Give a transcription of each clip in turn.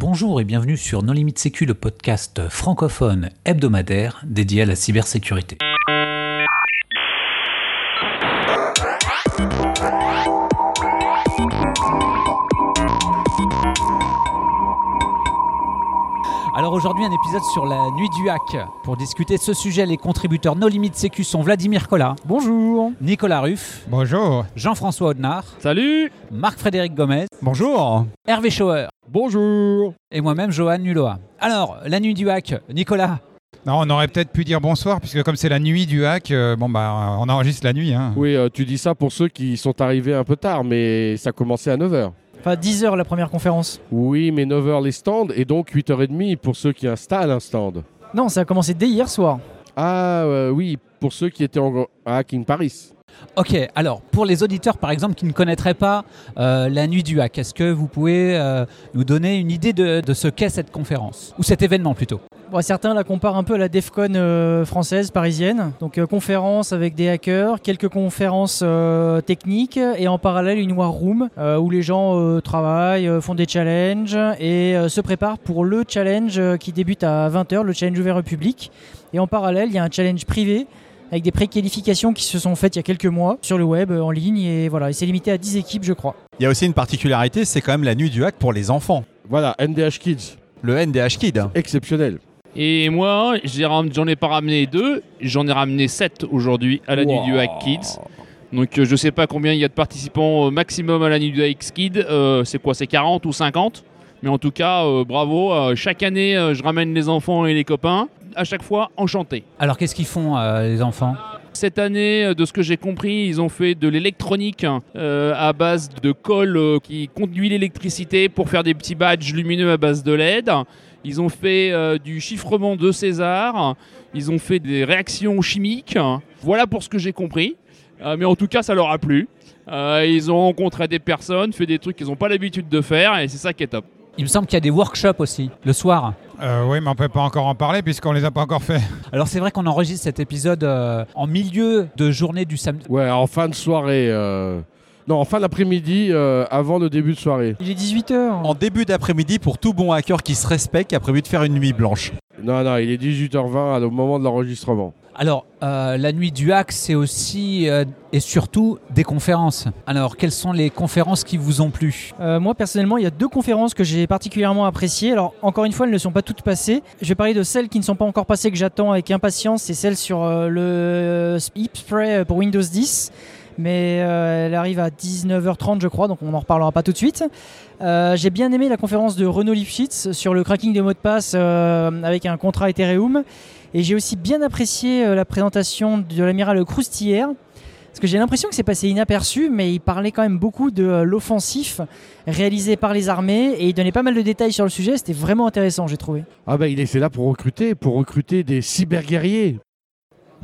Bonjour et bienvenue sur No Limit Sécu, le podcast francophone hebdomadaire dédié à la cybersécurité. Aujourd'hui un épisode sur la nuit du hack. Pour discuter de ce sujet, les contributeurs No Limit Sécu sont Vladimir Collat. Bonjour. Nicolas Ruff. Bonjour. Jean-François Audenard. Salut. Marc-Frédéric Gomez. Bonjour. Hervé Schauer. Bonjour. Et moi-même Johan Nuloa. Alors, la nuit du hack, Nicolas. Non, on aurait peut-être pu dire bonsoir, puisque comme c'est la nuit du hack, euh, bon bah on enregistre la nuit. Hein. Oui, euh, tu dis ça pour ceux qui sont arrivés un peu tard, mais ça commençait à 9h. Enfin, 10h la première conférence. Oui, mais 9h les stands, et donc 8h30 pour ceux qui installent un stand. Non, ça a commencé dès hier soir. Ah euh, oui, pour ceux qui étaient en, à Hacking Paris. Ok, alors pour les auditeurs par exemple qui ne connaîtraient pas euh, la nuit du hack, est-ce que vous pouvez euh, nous donner une idée de, ce qu'est cette conférence? Ou cet événement plutôt? Bon, certains la comparent un peu à la DEFCON euh, française, parisienne. Donc, conférence avec des hackers, quelques conférences techniques et en parallèle une war room où les gens travaillent, font des challenges et se préparent pour le challenge qui débute à 20h, le challenge ouvert au public. Et en parallèle, il y a un challenge privé avec des préqualifications qui se sont faites il y a quelques mois sur le web, euh, en ligne. Et voilà, et c'est limité à 10 équipes, je crois. Il y a aussi une particularité, c'est quand même la nuit du hack pour les enfants. Voilà, NDH Kids. Le NDH Kid. Exceptionnel. Et moi, j'en ai pas ramené deux, j'en ai ramené sept aujourd'hui à la nuit du Hack Kids. Donc euh, je sais pas combien il y a de participants euh, maximum à la nuit du Hack Kids. Euh, c'est quoi C'est 40 ou 50 Mais en tout cas, euh, bravo. Euh, chaque année, euh, je ramène les enfants et les copains. À chaque fois, enchanté. Alors qu'est-ce qu'ils font les enfants? Cette année, de ce que j'ai compris, ils ont fait de l'électronique euh, à base de colle euh, qui conduit l'électricité pour faire des petits badges lumineux à base de LED. Ils ont fait euh, du chiffrement de César. Ils ont fait des réactions chimiques. Voilà pour ce que j'ai compris. Mais en tout cas, ça leur a plu. Ils ont rencontré des personnes, fait des trucs qu'ils n'ont pas l'habitude de faire, et c'est ça qui est top. Il me semble qu'il y a des workshops aussi, le soir. Euh, oui, mais on peut pas encore en parler puisqu'on les a pas encore fait. Alors c'est vrai qu'on enregistre cet épisode euh, en milieu de journée du samedi. Ouais, en fin de soirée. euh, Non, en fin d'après-midi, euh, avant le début de soirée. Il est 18h. En début d'après-midi, pour tout bon hacker qui se respecte, qui a prévu de faire une nuit blanche. Non, non, il est 18h20 au moment de l'enregistrement. Alors, euh, la nuit du hack, c'est aussi euh, et surtout des conférences. Alors, quelles sont les conférences qui vous ont plu? Euh, moi personnellement, il y a deux conférences que j'ai particulièrement appréciées. Alors encore une fois, elles ne sont pas toutes passées. Je vais parler de celles qui ne sont pas encore passées que j'attends avec impatience. C'est celle sur le Heap Spray pour Windows 10. Mais elle arrive à 19h30 je crois, donc on n'en reparlera pas tout de suite. J'ai bien aimé la conférence de Renaud Lifshitz sur le cracking des mots de passe avec un contrat Ethereum. Et j'ai aussi bien apprécié euh, la présentation de l'amiral Croustillère. Parce que j'ai l'impression que c'est passé inaperçu, mais il parlait quand même beaucoup de euh, l'offensif réalisé par les armées et il donnait pas mal de détails sur le sujet. C'était vraiment intéressant, j'ai trouvé. Ah bah il est fait là pour recruter, pour recruter des cyberguerriers.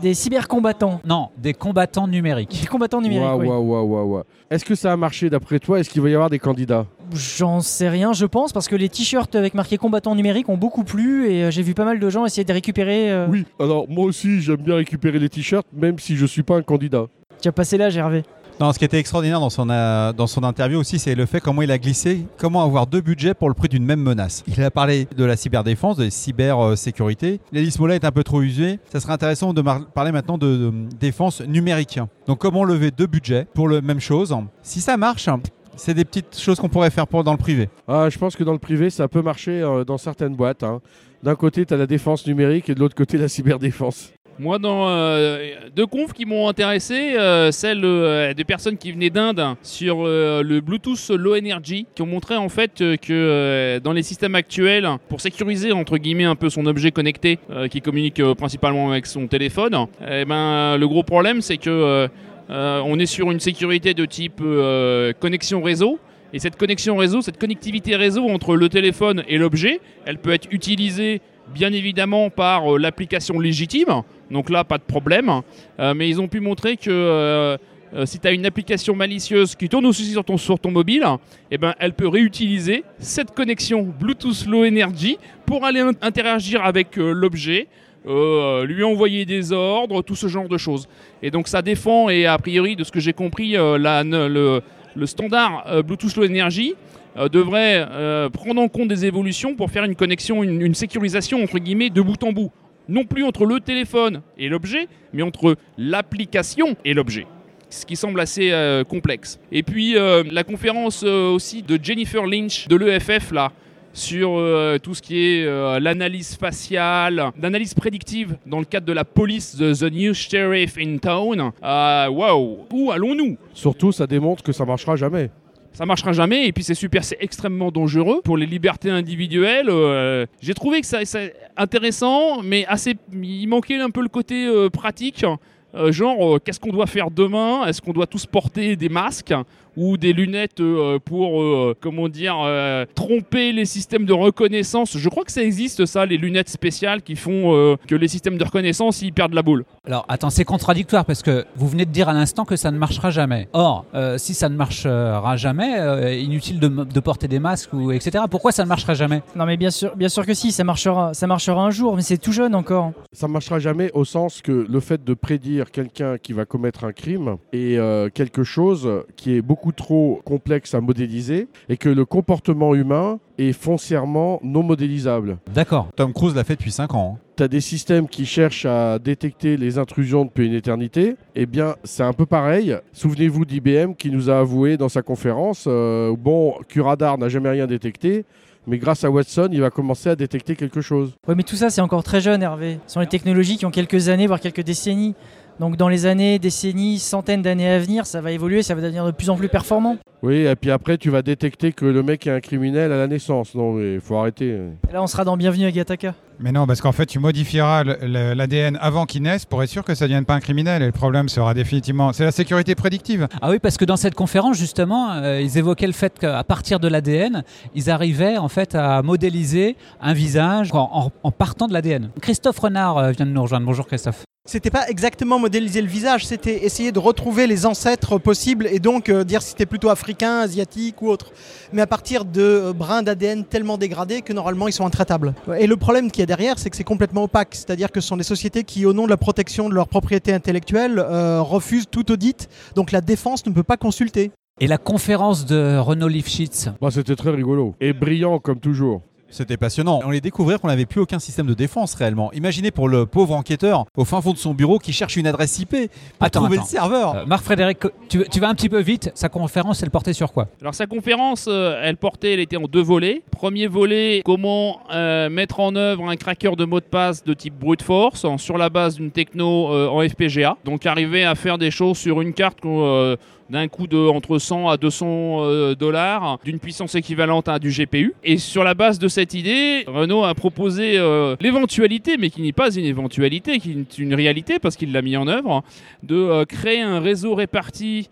Des cybercombattants, Non, des combattants numériques. des combattants numériques. Waouh, oui. waouh, waouh, waouh, waouh. Est-ce que ça a marché d'après toi? Est-ce qu'il va y avoir des candidats? J'en sais rien, je pense, parce que les t-shirts avec marqué combattants numériques ont beaucoup plu et euh, j'ai vu pas mal de gens essayer de récupérer. euh, Oui, alors moi aussi j'aime bien récupérer les t-shirts, même si je suis pas un candidat. Tu as passé l'âge, Hervé. Non, ce qui était extraordinaire dans son, euh, dans son interview aussi, c'est le fait comment il a glissé, comment avoir deux budgets pour le prix d'une même menace. Il a parlé de la cyberdéfense, de la cybersécurité. La liste là est un peu trop usée. Ça serait intéressant de parler maintenant de, de défense numérique. Donc comment lever deux budgets pour la même chose? Si ça marche, c'est des petites choses qu'on pourrait faire pour, dans le privé. Ah, je pense que dans le privé ça peut marcher euh, dans certaines boîtes. hein. D'un côté tu as la défense numérique et de l'autre côté la cyberdéfense. Moi, dans euh, deux confs qui m'ont intéressé, euh, celle euh, des personnes qui venaient d'Inde sur euh, le Bluetooth Low Energy, qui ont montré en fait euh, que euh, dans les systèmes actuels, pour sécuriser entre guillemets un peu son objet connecté, euh, qui communique euh, principalement avec son téléphone, eh ben le gros problème c'est que on est sur une sécurité de type euh, connexion réseau. Et cette connexion réseau, cette connectivité réseau entre le téléphone et l'objet, elle peut être utilisée bien évidemment par euh, l'application légitime. Donc là, pas de problème. Euh, mais ils ont pu montrer que euh, euh, si tu as une application malicieuse qui tourne aussi sur ton, sur ton mobile, eh ben, elle peut réutiliser cette connexion Bluetooth Low Energy pour aller in- interagir avec euh, l'objet, euh, lui envoyer des ordres, tout ce genre de choses. Et donc ça défend, et a priori, de ce que j'ai compris, euh, le, standard euh, Bluetooth Low Energy devrait prendre en compte des évolutions pour faire une connexion, une, sécurisation entre guillemets de bout en bout. Non plus entre le téléphone et l'objet, mais entre l'application et l'objet ce qui semble assez complexe. Et puis la conférence aussi de Jennifer Lynch de l'EFF là sur euh, tout ce qui est euh, l'analyse faciale, l'analyse prédictive dans le cadre de la police de The New Sheriff in Town. Euh, Waouh, où allons-nous? Surtout, ça démontre que ça marchera jamais. ça marchera jamais et puis c'est super, c'est extrêmement dangereux pour les libertés individuelles. euh, J'ai trouvé que ça, ça intéressant, mais assez, il manquait un peu le côté euh, pratique. Euh, genre, qu'est-ce qu'on doit faire demain? Est-ce qu'on doit tous porter des masques? Ou des lunettes euh, pour, euh, comment dire, euh, tromper les systèmes de reconnaissance Je crois que ça existe, ça, les lunettes spéciales qui font euh, que les systèmes de reconnaissance, ils perdent la boule. Alors attends, c'est contradictoire parce que vous venez de dire à l'instant que ça ne marchera jamais. Or, euh, si ça ne marchera jamais, euh, inutile de, de porter des masques ou etc. Pourquoi ça ne marchera jamais? Non mais bien sûr, bien sûr que si, ça marchera, ça marchera un jour, mais c'est tout jeune encore. Ça marchera jamais au sens que le fait de prédire quelqu'un qui va commettre un crime est euh, quelque chose qui est beaucoup trop complexe à modéliser et que le comportement humain est foncièrement non modélisable. D'accord. Tom Cruise l'a fait depuis 5 ans. hein. Tu as des systèmes qui cherchent à détecter les intrusions depuis une éternité. Eh bien, c'est un peu pareil. Souvenez-vous d'IBM qui nous a avoué dans sa conférence, euh, bon, Curadar n'a jamais rien détecté, mais grâce à Watson, il va commencer à détecter quelque chose. Ouais, mais tout ça c'est encore très jeune, Hervé. Ce sont les technologies qui ont quelques années, voire quelques décennies. Donc dans les années, décennies, centaines d'années à venir, ça va évoluer, ça va devenir de plus en plus performant. Oui, et puis après, tu vas détecter que le mec est un criminel à la naissance. Non, il faut arrêter. Et là, on sera dans Bienvenue à Gataka. Mais non, parce qu'en fait, tu modifieras l'ADN avant qu'il naisse pour être sûr que ça ne devienne pas un criminel. Et le problème sera définitivement. C'est la sécurité prédictive. Ah oui, parce que dans cette conférence, justement, euh, ils évoquaient le fait qu'à partir de l'ADN, ils arrivaient en fait à modéliser un visage en, en- en partant de l'ADN. Christophe Renard euh, vient de nous rejoindre. Bonjour Christophe. C'était pas exactement modéliser le visage, c'était essayer de retrouver les ancêtres possibles et donc euh, dire si c'était plutôt africain, asiatique ou autre. Mais à partir de euh, brins d'ADN tellement dégradés que normalement ils sont intraitables. Et le problème qu'il y a derrière, c'est que c'est complètement opaque. C'est-à-dire que ce sont des sociétés qui, au nom de la protection de leur propriété intellectuelle, euh, refusent tout audit. Donc la défense ne peut pas consulter. Et la conférence de Renaud Lifshitz. Bah, C'était très rigolo. Et brillant comme toujours. C'était passionnant. On les découvrir qu'on n'avait plus aucun système de défense réellement. Imaginez pour le pauvre enquêteur au fin fond de son bureau qui cherche une adresse IP pour Attends, trouver attends. le serveur. Euh, Marc-Frédéric, tu, tu vas un petit peu vite. Sa conférence, elle portait sur quoi? Alors sa conférence, euh, elle portait, elle était en deux volets. Premier volet, comment euh, mettre en œuvre un cracker de mot de passe de type brute force en- sur la base d'une techno euh, en FPGA. Donc arriver à faire des choses sur une carte qu'on, euh, d'un coût de entre 100 à 200 euh, dollars, d'une puissance équivalente à du GPU. Et sur la base de cette idée, Renault a proposé euh, l'éventualité, mais qui n'est pas une éventualité, qui est une réalité parce qu'il l'a mis en œuvre, de euh, créer un réseau réparti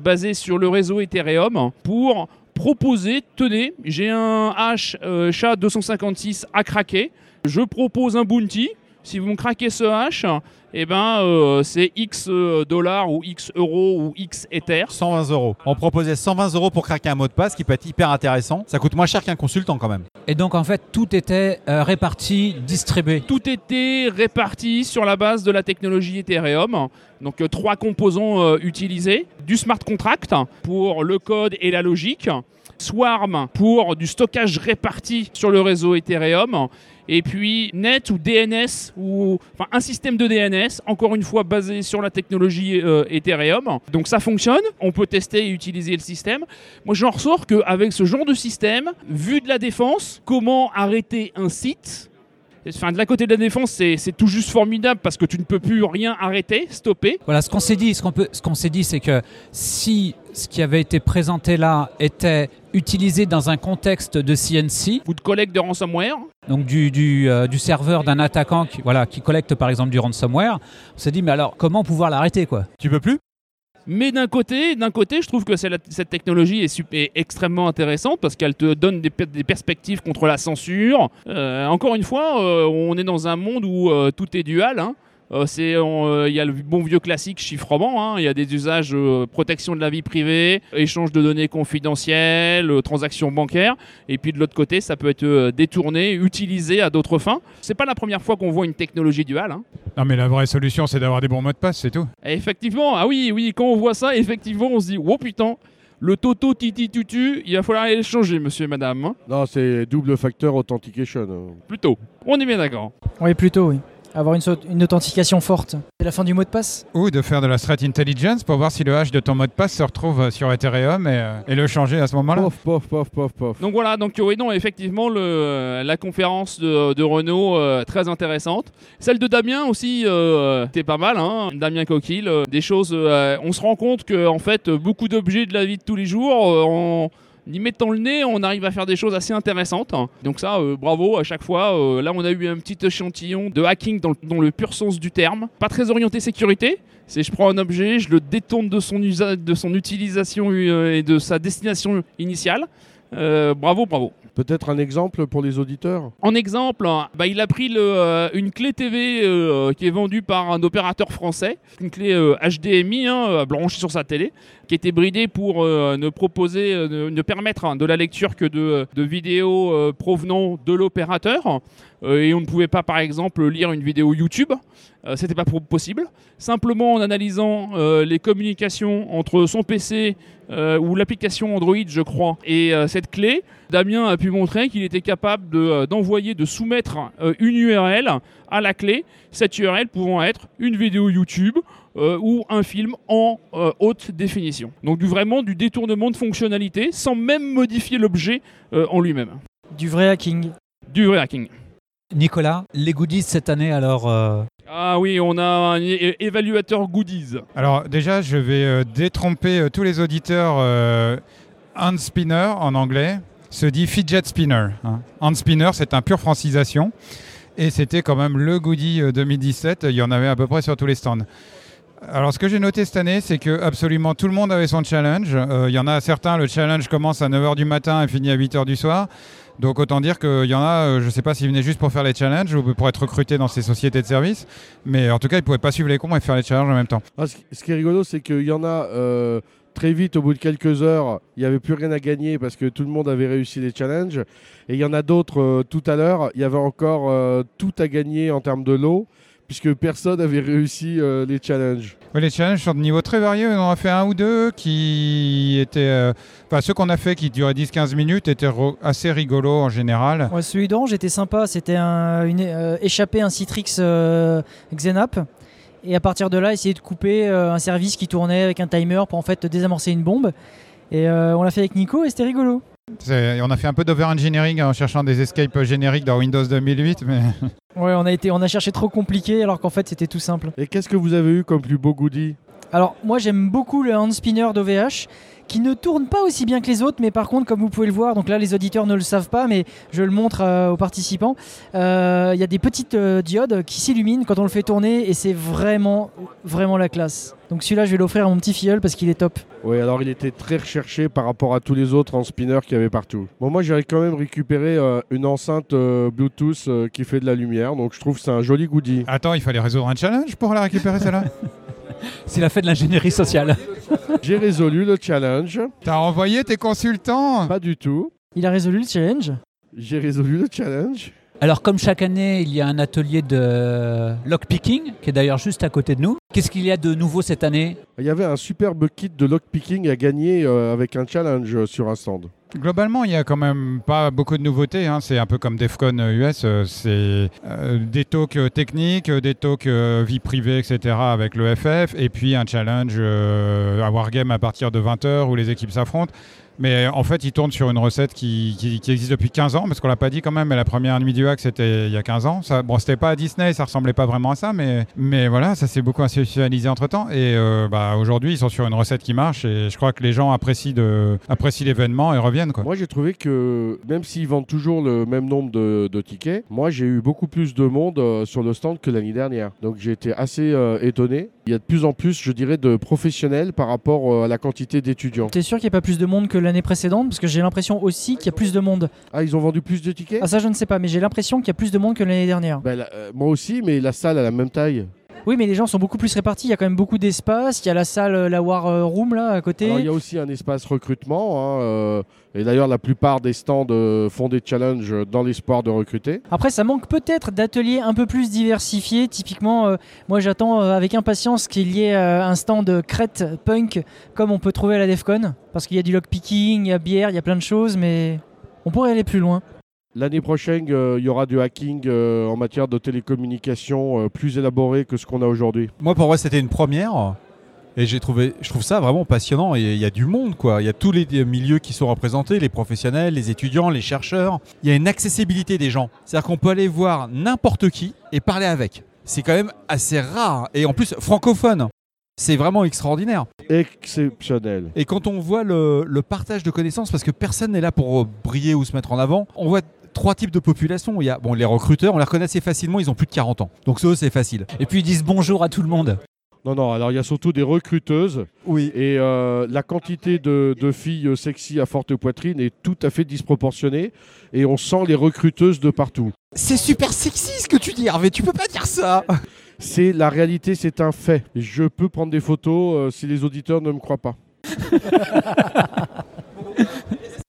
basé sur le réseau Ethereum pour proposer, tenez, j'ai un hash euh, SHA-256 à craquer, je propose un bounty, si vous me craquez ce hash, eh ben, euh, c'est X euh, dollars ou X euros ou X Ether. 120 euros. On proposait 120 euros pour craquer un mot de passe qui peut être hyper intéressant. Ça coûte moins cher qu'un consultant quand même. Et donc en fait, tout était euh, réparti, distribué. Tout était réparti sur la base de la technologie Ethereum. Donc euh, trois composants euh, utilisés. Du smart contract pour le code et la logique. Swarm pour du stockage réparti sur le réseau Ethereum. Et puis Net ou DNS, ou enfin un système de DNS, encore une fois basé sur la technologie euh, Ethereum. Donc ça fonctionne, on peut tester et utiliser le système. Moi j'en ressors qu'avec ce genre de système, vu de la défense, comment arrêter un site? Enfin, de la côté de la défense, c'est tout juste formidable parce que tu ne peux plus rien arrêter, stopper. Voilà, ce qu'on s'est dit, ce qu'on ce qu'on s'est dit, c'est que si ce qui avait été présenté là était utilisé dans un contexte de CNC, Ou de collecte de ransomware. donc du, du, euh, du serveur d'un attaquant qui, voilà, qui collecte par exemple du ransomware, on s'est dit mais alors comment pouvoir l'arrêter quoi? Tu peux plus? Mais d'un côté, d'un côté, je trouve que cette technologie est, est extrêmement intéressante parce qu'elle te donne des, per- des perspectives contre la censure. Euh, encore une fois, euh, on est dans un monde où euh, tout est dual. hein. Euh, c'est, on, euh, Il y a le bon vieux classique chiffrement, hein. il y a des usages euh, protection de la vie privée, échange de données confidentielles, euh, transactions bancaires, et puis de l'autre côté, ça peut être euh, détourné, utilisé à d'autres fins. C'est pas la première fois qu'on voit une technologie duale. hein. Non, mais la vraie solution, c'est d'avoir des bons mots de passe, c'est tout. Et effectivement, ah oui, oui, quand on voit ça, effectivement, on se dit, oh putain, Le Toto Titi Tutu, il va falloir aller le changer, monsieur et madame. hein. Non, c'est double facteur authentication. Plutôt. On est bien d'accord. Oui, plutôt, oui. Avoir une, une authentification forte. C'est la fin du mot de passe? Ou de faire de la threat intelligence pour voir si le hash de ton mot de passe se retrouve euh, sur Ethereum et, euh, et le changer à ce moment-là. Pof, pof, pof, pof, pof. Donc voilà, donc oui, non, effectivement, le, euh, la conférence de, de Renault, euh, très intéressante. Celle de Damien aussi, euh, était pas mal, hein. Damien Coquille, euh, des choses, euh, on se rend compte que en fait, beaucoup d'objets de la vie de tous les jours, euh, en y mettant le nez, on arrive à faire des choses assez intéressantes. Donc ça, euh, bravo à chaque fois. Euh, là, on a eu un petit échantillon de hacking dans, le- pur sens du terme. Pas très orienté sécurité. C'est je prends un objet, je le détourne de son, de son utilisation euh, et de sa destination initiale. Euh, bravo, bravo. Peut-être un exemple pour les auditeurs? En exemple, hein, bah, il a pris le, euh, une clé TV euh, qui est vendue par un opérateur français, une clé euh, HDMI hein, branchée sur sa télé, qui était bridée pour ne proposer, ne, ne permettre hein, de la lecture que de, de vidéos provenant de l'opérateur. Euh, et on ne pouvait pas, par exemple, lire une vidéo YouTube. Euh, C'était pas possible. Simplement en analysant euh, les communications entre son PC ou l'application Android, je crois, et cette clé, Damien a pu montrer qu'il était capable de, d'envoyer, de soumettre une URL à la clé, cette URL pouvant être une vidéo YouTube euh, ou un film en euh, haute définition. Donc du, vraiment du détournement de fonctionnalité sans même modifier l'objet euh, en lui-même. Du vrai hacking. Du vrai hacking. Nicolas, les goodies cette année, alors euh, Ah oui, on a un évaluateur goodies. Alors déjà, je vais euh, détromper euh, tous les auditeurs. Euh, hand spinner en anglais se dit fidget spinner. hein. Hand spinner, c'est un pure francisation. Et c'était quand même le goodie euh, 2017. Il y en avait à peu près sur tous les stands. Alors, ce que j'ai noté cette année, c'est que absolument tout le monde avait son challenge. Euh, Il y en a certains, le challenge commence à 9h du matin et finit à 8h du soir. Donc, autant dire qu'il y en a, euh, je ne sais pas s'ils venaient juste pour faire les challenges ou pour être recrutés dans ces sociétés de services. Mais en tout cas, ils ne pouvaient pas suivre les cons et faire les challenges en même temps. Ah, ce, qui est rigolo, c'est qu'il y en a euh, très vite, au bout de quelques heures, il n'y avait plus rien à gagner parce que tout le monde avait réussi les challenges. Et il y en a d'autres euh, tout à l'heure, il y avait encore tout à gagner en termes de lot puisque personne n'avait réussi euh, les challenges. Oui, les challenges sont de niveau très variés. On en a fait un ou deux qui étaient. euh, Enfin, ceux qu'on a fait qui duraient 10-15 minutes étaient assez rigolos en général. Ouais, celui d'Orange était sympa. C'était un, une, euh, échapper un Citrix euh, Xenap. Et à partir de là, essayer de couper euh, un service qui tournait avec un timer pour en fait désamorcer une bombe. Et euh, on l'a fait avec Nico et c'était rigolo. On a fait un peu d'over-engineering en cherchant des escapes génériques dans Windows 2008. Mais... Ouais, on a, été, on a cherché trop compliqué alors qu'en fait c'était tout simple. Et qu'est-ce que vous avez eu comme plus beau goodie Alors moi j'aime beaucoup le hand spinner d'OVH qui ne tourne pas aussi bien que les autres mais par contre comme vous pouvez le voir donc là les auditeurs ne le savent pas mais je le montre euh, aux participants euh, il y a des petites euh, diodes qui s'illuminent quand on le fait tourner et c'est vraiment vraiment la classe donc celui-là je vais l'offrir à mon petit filleul parce qu'il est top Oui, alors il était très recherché par rapport à tous les autres en spinner qu'il y avait partout. Bon, moi j'avais quand même récupéré euh, une enceinte euh, Bluetooth euh, qui fait de la lumière, donc je trouve que c'est un joli goodie. Attends, il fallait résoudre un challenge pour la récupérer celle-là s'il a fait de l'ingénierie sociale. J'ai résolu le challenge, T'as envoyé tes consultants pas du tout. il a résolu le challenge J'ai résolu le challenge. Alors, comme chaque année, il y a un atelier de lockpicking, qui est d'ailleurs juste à côté de nous. Qu'est-ce qu'il y a de nouveau cette année? Il y avait un superbe kit de lockpicking à gagner euh, avec un challenge sur un stand. Globalement, il n'y a quand même pas beaucoup de nouveautés. hein. C'est un peu comme DEFCON US. euh, C'est euh, des talks techniques, des talks euh, vie privée, etc. avec le FF. Et puis un challenge euh, à Wargame à partir de 20h où les équipes s'affrontent. Mais en fait, il tourne sur une recette qui, existe depuis 15 ans, parce qu'on l'a pas dit quand même, mais la première nuit du hack, c'était il y a 15 ans. Ça, bon, c'était pas à Disney, ça ressemblait pas vraiment à ça, mais, mais voilà, ça s'est beaucoup institutionnalisé entre temps. Et euh, bah, aujourd'hui, ils sont sur une recette qui marche, et je crois que les gens apprécient, apprécient l'événement et reviennent. Moi j'ai trouvé que même s'ils vendent toujours le même nombre de, tickets, moi j'ai eu beaucoup plus de monde euh, sur le stand que l'année dernière. Donc j'ai été assez euh, étonné. Il y a de plus en plus, je dirais, de professionnels par rapport euh, à la quantité d'étudiants. T'es sûr qu'il n'y a pas plus de monde que l'année précédente? Parce que j'ai l'impression aussi qu'il y a plus de monde. Ah, ils ont vendu plus de tickets? Ah ça je ne sais pas, mais j'ai l'impression qu'il y a plus de monde que l'année dernière. Ben, euh, Moi aussi, mais la salle a la même taille. Oui, mais les gens sont beaucoup plus répartis. Il y a quand même beaucoup d'espace. Il y a la salle, euh, la War euh, Room là à côté. Alors, il y a aussi un espace recrutement. hein, euh, et d'ailleurs, la plupart des stands euh, font des challenges dans l'espoir de recruter. Après, ça manque peut-être d'ateliers un peu plus diversifiés. Typiquement, euh, moi j'attends avec impatience qu'il y ait un stand crête punk comme on peut trouver à la Defcon. Parce qu'il y a du lockpicking, il y a bière, il y a plein de choses, mais on pourrait aller plus loin. L'année prochaine, euh, il y aura du hacking euh, en matière de télécommunication euh, plus élaboré que ce qu'on a aujourd'hui. Moi, pour moi, c'était une première. Et j'ai trouvé, je trouve ça vraiment passionnant. Et il y a du monde, quoi. Il y a tous les euh, milieux qui sont représentés, les professionnels, les étudiants, les chercheurs. Il y a une accessibilité des gens. C'est-à-dire qu'on peut aller voir n'importe qui et parler avec. C'est quand même assez rare. Et en plus, francophone. C'est vraiment extraordinaire. Exceptionnel. Et quand on voit le, le partage de connaissances, parce que personne n'est là pour briller ou se mettre en avant, on voit trois types de populations. Il y a bon, les recruteurs, on les reconnaît assez facilement, ils ont plus de 40 ans. Donc ça, c'est facile. Et puis ils disent bonjour à tout le monde. Non, non, alors il y a surtout des recruteuses. Oui. Et euh, la quantité de, de filles sexy à forte poitrine est tout à fait disproportionnée. Et on sent les recruteuses de partout. C'est super sexy ce que tu dis, Hervé. Tu peux pas dire ça. C'est la réalité, c'est un fait. Je peux prendre des photos euh, si les auditeurs ne me croient pas.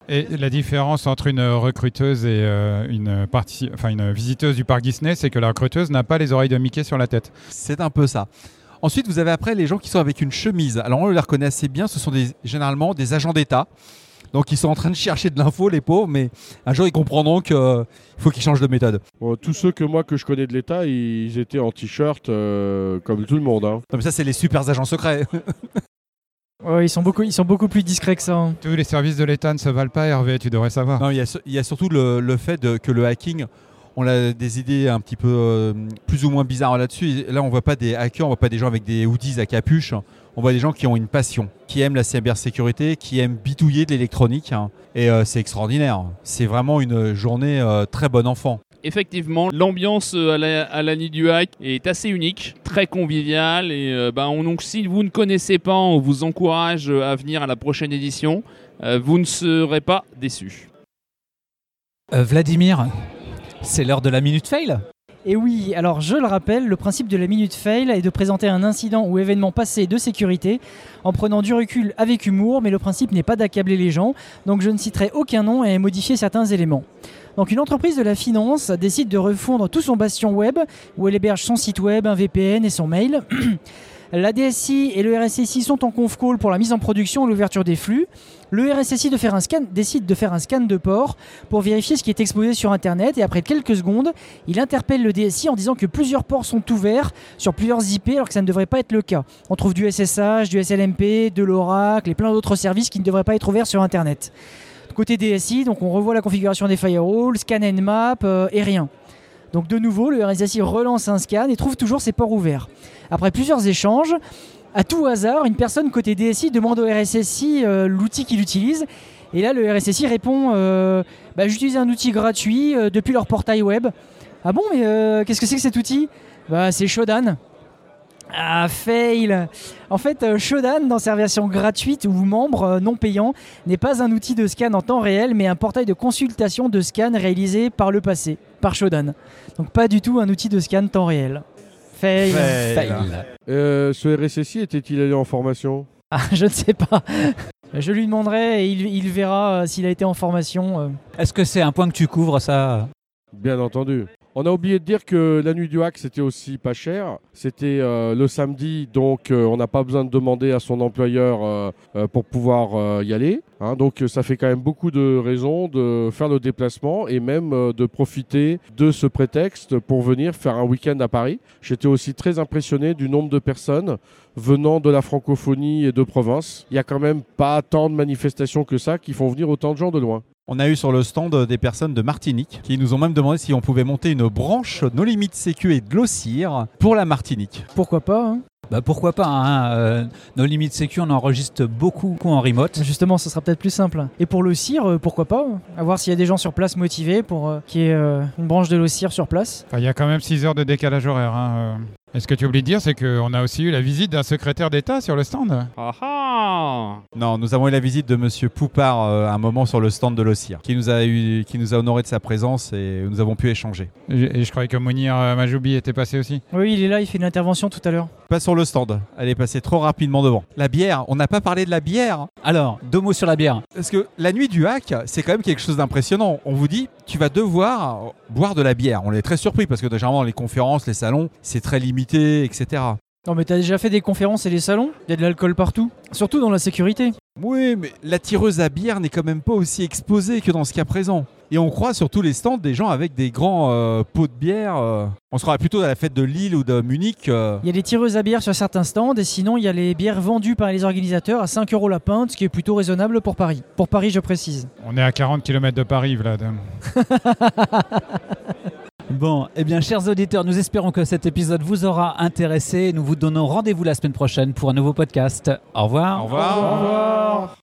Et la différence entre une recruteuse et euh, une, partie, enfin, une visiteuse du parc Disney, c'est que la recruteuse n'a pas les oreilles de Mickey sur la tête. C'est un peu ça. Ensuite, vous avez après les gens qui sont avec une chemise. Alors, on les reconnaît assez bien. Ce sont des, généralement des agents d'État. Donc, ils sont en train de chercher de l'info, les pauvres, mais un jour, ils comprendront qu'il faut qu'ils changent de méthode. Bon, tous ceux que moi que je connais de l'État, ils étaient en t-shirt euh, comme tout le monde. hein. Non, mais ça, c'est les super agents secrets. Ouais, ils, sont beaucoup, ils sont beaucoup plus discrets que ça. hein. Tous les services de l'État ne se valent pas, Hervé, tu devrais savoir. Non, il y a, il y a surtout le, le fait de- que le hacking, on a des idées un petit peu euh, plus ou moins bizarres là-dessus. Et Là, on voit pas des hackers, on voit pas des gens avec des hoodies à capuche. On voit des gens qui ont une passion, qui aiment la cybersécurité, qui aiment bitouiller de l'électronique. hein. Et euh, c'est extraordinaire. C'est vraiment une journée euh, très bon enfant. Effectivement, l'ambiance euh, à la, à la nuit du hack est assez unique, très conviviale. Et euh, on- donc, si vous ne connaissez pas, on vous encourage euh, à venir à la prochaine édition. Euh, vous ne serez pas déçus. Euh, Vladimir, c'est l'heure de la minute fail. Et oui, alors je le rappelle, le principe de la minute fail est de présenter un incident ou événement passé de sécurité en prenant du recul avec humour, mais le principe n'est pas d'accabler les gens, donc je ne citerai aucun nom et modifier certains éléments. Donc une entreprise de la finance décide de refondre tout son bastion web, où elle héberge son site web, un VPN et son mail. La DSI et le RSSI sont en conf call pour la mise en production et l'ouverture des flux. Le RSSI de faire un scan, décide de faire un scan de port pour vérifier ce qui est exposé sur Internet et après quelques secondes, il interpelle le DSI en disant que plusieurs ports sont ouverts sur plusieurs IP alors que ça ne devrait pas être le cas. On trouve du SSH, du SLMP, de l'Oracle et plein d'autres services qui ne devraient pas être ouverts sur Internet. Côté DSI, donc on revoit la configuration des firewalls, scan nmap euh, et rien. Donc de nouveau, le RSSI relance un scan et trouve toujours ses ports ouverts. Après plusieurs échanges, à tout hasard, une personne côté DSI demande au RSSI euh, l'outil qu'il utilise. Et là, le RSSI répond euh, bah, J'utilise un outil gratuit depuis leur portail web. Ah bon, mais qu'est-ce que c'est que cet outil Bah, c'est Shodan. Ah, fail En fait, euh, Shodan, dans sa version gratuite ou membre euh, non payant, n'est pas un outil de scan en temps réel, mais un portail de consultation de scan réalisé par le passé, par Shodan. Donc pas du tout un outil de scan temps réel. Fail. Fail. Euh, ce RSSI était-il allé en formation? Ah, je ne sais pas. Je lui demanderai et il, il verra euh, s'il a été en formation. euh. Est-ce que c'est un point que tu couvres ça? Bien entendu. On a oublié de dire que la nuit du hack, c'était aussi pas cher. C'était euh, le samedi, donc euh, on n'a pas besoin de demander à son employeur euh, pour pouvoir y aller. hein. donc ça fait quand même beaucoup de raisons de faire le déplacement et même de profiter de ce prétexte pour venir faire un week-end à Paris. J'étais aussi très impressionné du nombre de personnes venant de la francophonie et de province. Il y a quand même pas tant de manifestations que ça qui font venir autant de gens de loin. On a eu sur le stand des personnes de Martinique qui nous ont même demandé si on pouvait monter une branche No Limit Sécu et de l'Ossir pour la Martinique. Pourquoi pas hein? Bah pourquoi pas, hein, euh, nos limites sécu, on enregistre beaucoup en remote. Justement, ce sera peut-être plus simple. Et pour le CIR, euh, pourquoi pas? Hein. À voir s'il y a des gens sur place motivés pour euh, qu'il y ait euh, une branche de l'OCIR sur place. Enfin, Il y a quand même 6 heures de décalage horaire. hein, euh. Et ce que tu oublies de dire, c'est qu'on a aussi eu la visite d'un secrétaire d'État sur le stand. Ah Non, nous avons eu la visite de Monsieur Poupard euh, un moment sur le stand de l'OCIR, qui nous a eu, qui nous a honoré de sa présence et nous avons pu échanger. Et et je croyais que Mounir euh, Majoubi était passé aussi. Oui, il est là, il fait une intervention tout à l'heure. Pas sur le stand, elle est passée trop rapidement devant. La bière, on n'a pas parlé de la bière. Alors, deux mots sur la bière. Parce que la nuit du hack, c'est quand même quelque chose d'impressionnant. On vous dit, tu vas devoir boire de la bière. On est très surpris parce que généralement, les conférences, les salons, c'est très limité, etc. Non, mais t'as déjà fait des conférences et des salons? Il y a de l'alcool partout? Surtout dans la sécurité. Oui, mais la tireuse à bière n'est quand même pas aussi exposée que dans ce cas présent. Et on croit sur tous les stands des gens avec des grands euh, pots de bière. euh. On se croirait plutôt à la fête de Lille ou de Munich. euh. Il y a des tireuses à bière sur certains stands et sinon il y a les bières vendues par les organisateurs à 5 euros la pinte, ce qui est plutôt raisonnable pour Paris. Pour Paris, je précise. On est à 40 km de Paris, Vlad. Bon, eh bien, chers auditeurs, nous espérons que cet épisode vous aura intéressé. Nous vous donnons rendez-vous la semaine prochaine pour un nouveau podcast. Au revoir. Au revoir.